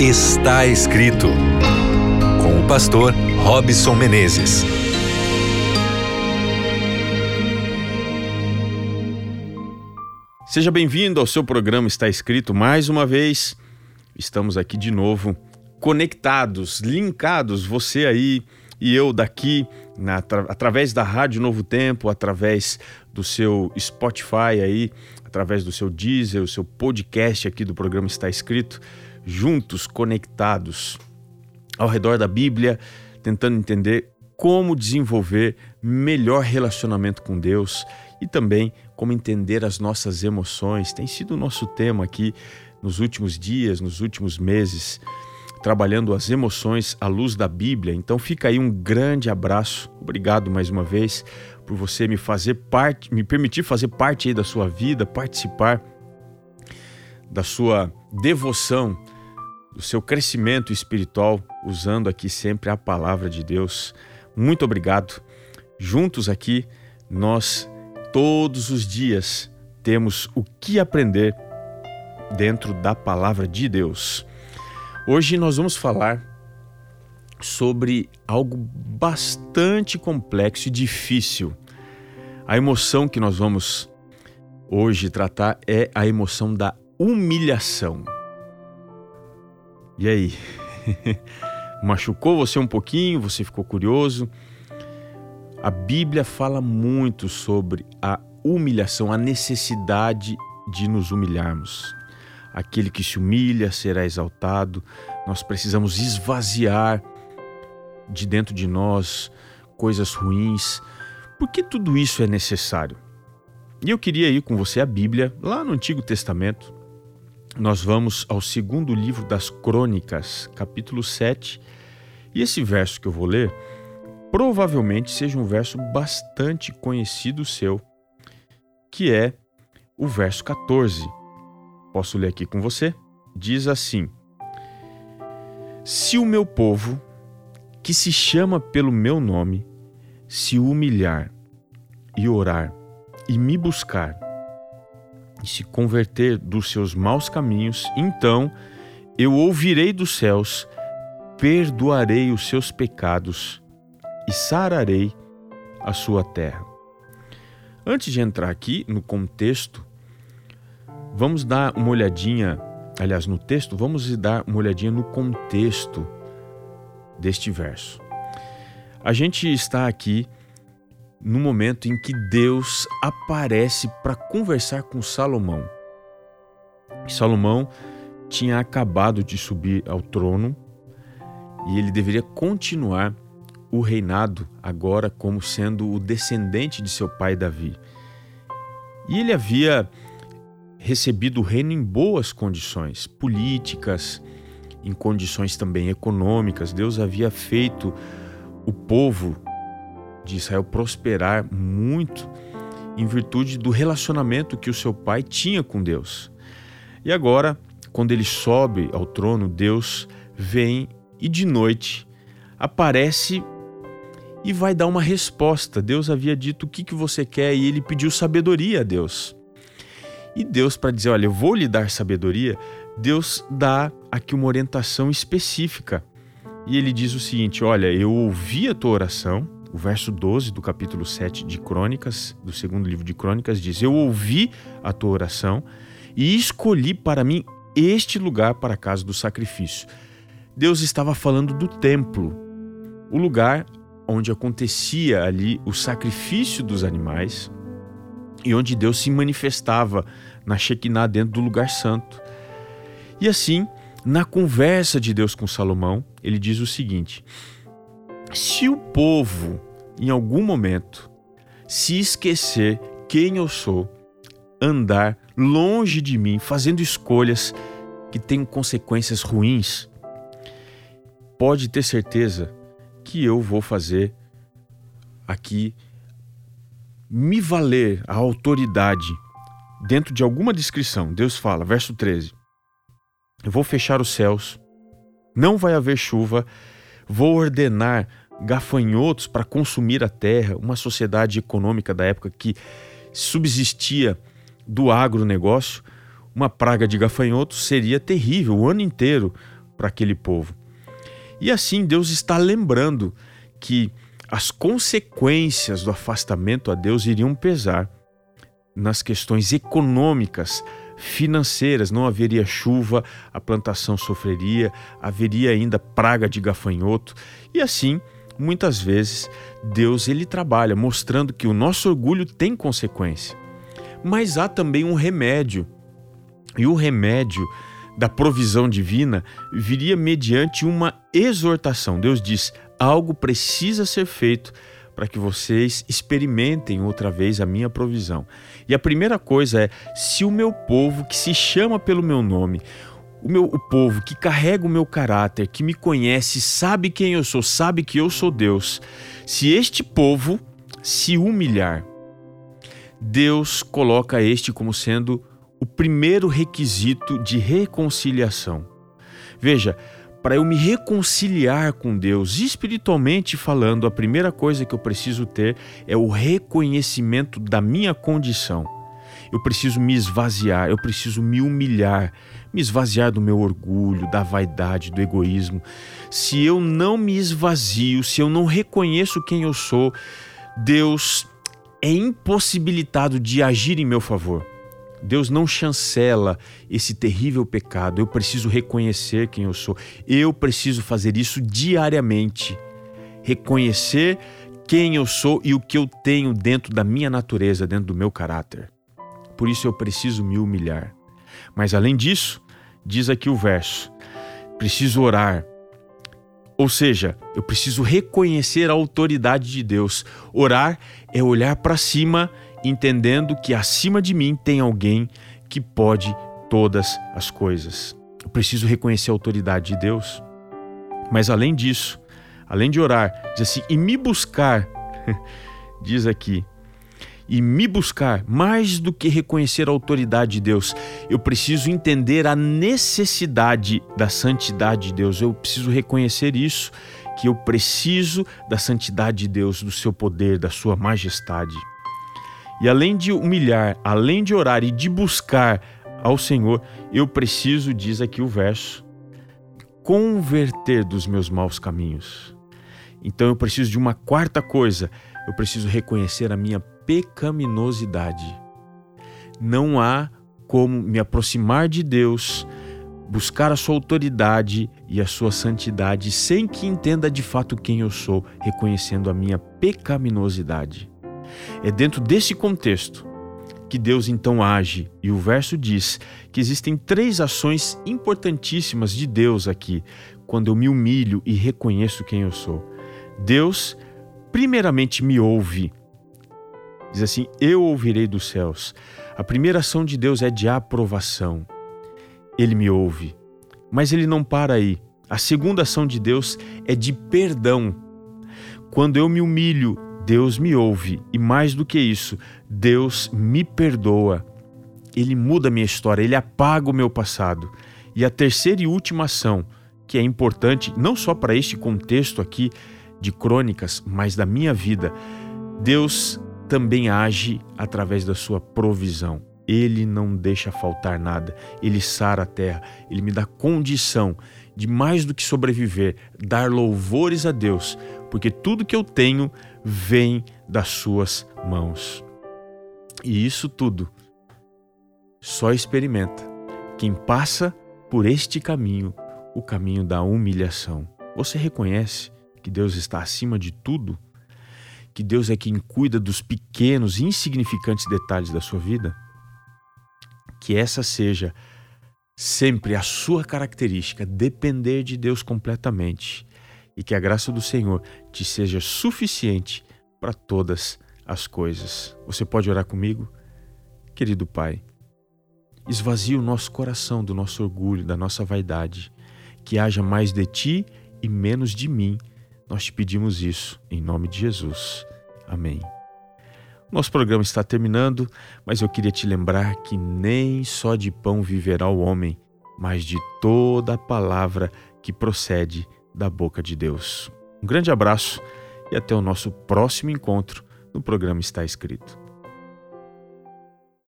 Está escrito com o pastor Robson Menezes. Seja bem-vindo ao seu programa Está Escrito mais uma vez. Estamos aqui de novo, conectados, linkados, você aí e eu daqui, na, através da Rádio Novo Tempo, através do seu Spotify aí, através do seu Deezer, o seu podcast aqui do programa Está Escrito juntos, conectados ao redor da Bíblia, tentando entender como desenvolver melhor relacionamento com Deus e também como entender as nossas emoções. Tem sido o nosso tema aqui nos últimos dias, nos últimos meses, trabalhando as emoções à luz da Bíblia. Então fica aí um grande abraço. Obrigado mais uma vez por você me fazer parte, me permitir fazer parte aí da sua vida, participar da sua devoção do seu crescimento espiritual, usando aqui sempre a palavra de Deus. Muito obrigado. Juntos aqui, nós todos os dias temos o que aprender dentro da palavra de Deus. Hoje nós vamos falar sobre algo bastante complexo e difícil. A emoção que nós vamos hoje tratar é a emoção da humilhação. E aí? Machucou você um pouquinho? Você ficou curioso? A Bíblia fala muito sobre a humilhação, a necessidade de nos humilharmos. Aquele que se humilha será exaltado. Nós precisamos esvaziar de dentro de nós coisas ruins. Por que tudo isso é necessário? E eu queria ir com você a Bíblia, lá no Antigo Testamento, nós vamos ao segundo livro das Crônicas, capítulo 7. E esse verso que eu vou ler provavelmente seja um verso bastante conhecido seu, que é o verso 14. Posso ler aqui com você? Diz assim: Se o meu povo, que se chama pelo meu nome, se humilhar e orar e me buscar, e se converter dos seus maus caminhos, então eu ouvirei dos céus, perdoarei os seus pecados e sararei a sua terra. Antes de entrar aqui no contexto, vamos dar uma olhadinha, aliás, no texto, vamos dar uma olhadinha no contexto deste verso. A gente está aqui no momento em que Deus aparece para conversar com Salomão. Salomão tinha acabado de subir ao trono e ele deveria continuar o reinado agora como sendo o descendente de seu pai Davi. E ele havia recebido o reino em boas condições políticas, em condições também econômicas. Deus havia feito o povo de Israel prosperar muito em virtude do relacionamento que o seu pai tinha com Deus. E agora, quando ele sobe ao trono, Deus vem e de noite aparece e vai dar uma resposta. Deus havia dito o que, que você quer e ele pediu sabedoria a Deus. E Deus, para dizer, olha, eu vou lhe dar sabedoria, Deus dá aqui uma orientação específica. E ele diz o seguinte: Olha, eu ouvi a tua oração, o verso 12 do capítulo 7 de Crônicas, do segundo livro de Crônicas, diz: Eu ouvi a tua oração e escolhi para mim este lugar para a casa do sacrifício. Deus estava falando do templo, o lugar onde acontecia ali o sacrifício dos animais e onde Deus se manifestava na Shekinah dentro do lugar santo. E assim, na conversa de Deus com Salomão, ele diz o seguinte: se o povo, em algum momento, se esquecer quem eu sou, andar longe de mim, fazendo escolhas que tenham consequências ruins, pode ter certeza que eu vou fazer aqui me valer a autoridade dentro de alguma descrição. Deus fala, verso 13: Eu vou fechar os céus, não vai haver chuva Vou ordenar gafanhotos para consumir a terra, uma sociedade econômica da época que subsistia do agronegócio, uma praga de gafanhotos seria terrível o ano inteiro. para aquele povo. E assim Deus está lembrando que as consequências do afastamento a Deus iriam pesar nas questões econômicas, financeiras, não haveria chuva, a plantação sofreria, haveria ainda praga de gafanhoto. E assim, muitas vezes, Deus ele trabalha mostrando que o nosso orgulho tem consequência. Mas há também um remédio. E o remédio da provisão divina viria mediante uma exortação. Deus diz: algo precisa ser feito para que vocês experimentem outra vez a minha provisão. E a primeira coisa é: se o meu povo, que se chama pelo meu nome, o meu o povo que carrega o meu caráter, que me conhece, sabe quem eu sou, sabe que eu sou Deus, se este povo se humilhar, Deus coloca este como sendo o primeiro requisito de reconciliação. Veja, para eu me reconciliar com Deus, espiritualmente falando, a primeira coisa que eu preciso ter é o reconhecimento da minha condição. Eu preciso me esvaziar, eu preciso me humilhar, me esvaziar do meu orgulho, da vaidade, do egoísmo. Se eu não me esvazio, se eu não reconheço quem eu sou, Deus é impossibilitado de agir em meu favor. Deus não chancela esse terrível pecado. Eu preciso reconhecer quem eu sou. Eu preciso fazer isso diariamente. Reconhecer quem eu sou e o que eu tenho dentro da minha natureza, dentro do meu caráter. Por isso eu preciso me humilhar. Mas além disso, diz aqui o verso: preciso orar. Ou seja, eu preciso reconhecer a autoridade de Deus. Orar é olhar para cima entendendo que acima de mim tem alguém que pode todas as coisas. Eu preciso reconhecer a autoridade de Deus. Mas além disso, além de orar, diz assim, e me buscar, diz aqui, e me buscar, mais do que reconhecer a autoridade de Deus, eu preciso entender a necessidade da santidade de Deus. Eu preciso reconhecer isso, que eu preciso da santidade de Deus, do seu poder, da sua majestade. E além de humilhar, além de orar e de buscar ao Senhor, eu preciso, diz aqui o verso, converter dos meus maus caminhos. Então eu preciso de uma quarta coisa, eu preciso reconhecer a minha pecaminosidade. Não há como me aproximar de Deus, buscar a sua autoridade e a sua santidade sem que entenda de fato quem eu sou, reconhecendo a minha pecaminosidade. É dentro desse contexto que Deus então age, e o verso diz que existem três ações importantíssimas de Deus aqui, quando eu me humilho e reconheço quem eu sou. Deus, primeiramente, me ouve. Diz assim: Eu ouvirei dos céus. A primeira ação de Deus é de aprovação. Ele me ouve. Mas ele não para aí. A segunda ação de Deus é de perdão. Quando eu me humilho Deus me ouve e mais do que isso, Deus me perdoa. Ele muda minha história, ele apaga o meu passado. E a terceira e última ação, que é importante não só para este contexto aqui de crônicas, mas da minha vida, Deus também age através da sua provisão. Ele não deixa faltar nada, ele sara a terra, ele me dá condição de mais do que sobreviver, dar louvores a Deus, porque tudo que eu tenho vem das suas mãos. E isso tudo só experimenta quem passa por este caminho, o caminho da humilhação. Você reconhece que Deus está acima de tudo? Que Deus é quem cuida dos pequenos, insignificantes detalhes da sua vida? Que essa seja sempre a sua característica, depender de Deus completamente e que a graça do Senhor te seja suficiente para todas as coisas. Você pode orar comigo? Querido Pai, esvazie o nosso coração do nosso orgulho, da nossa vaidade, que haja mais de ti e menos de mim. Nós te pedimos isso em nome de Jesus. Amém. Nosso programa está terminando, mas eu queria te lembrar que nem só de pão viverá o homem, mas de toda a palavra que procede da boca de Deus. Um grande abraço e até o nosso próximo encontro no programa Está Escrito.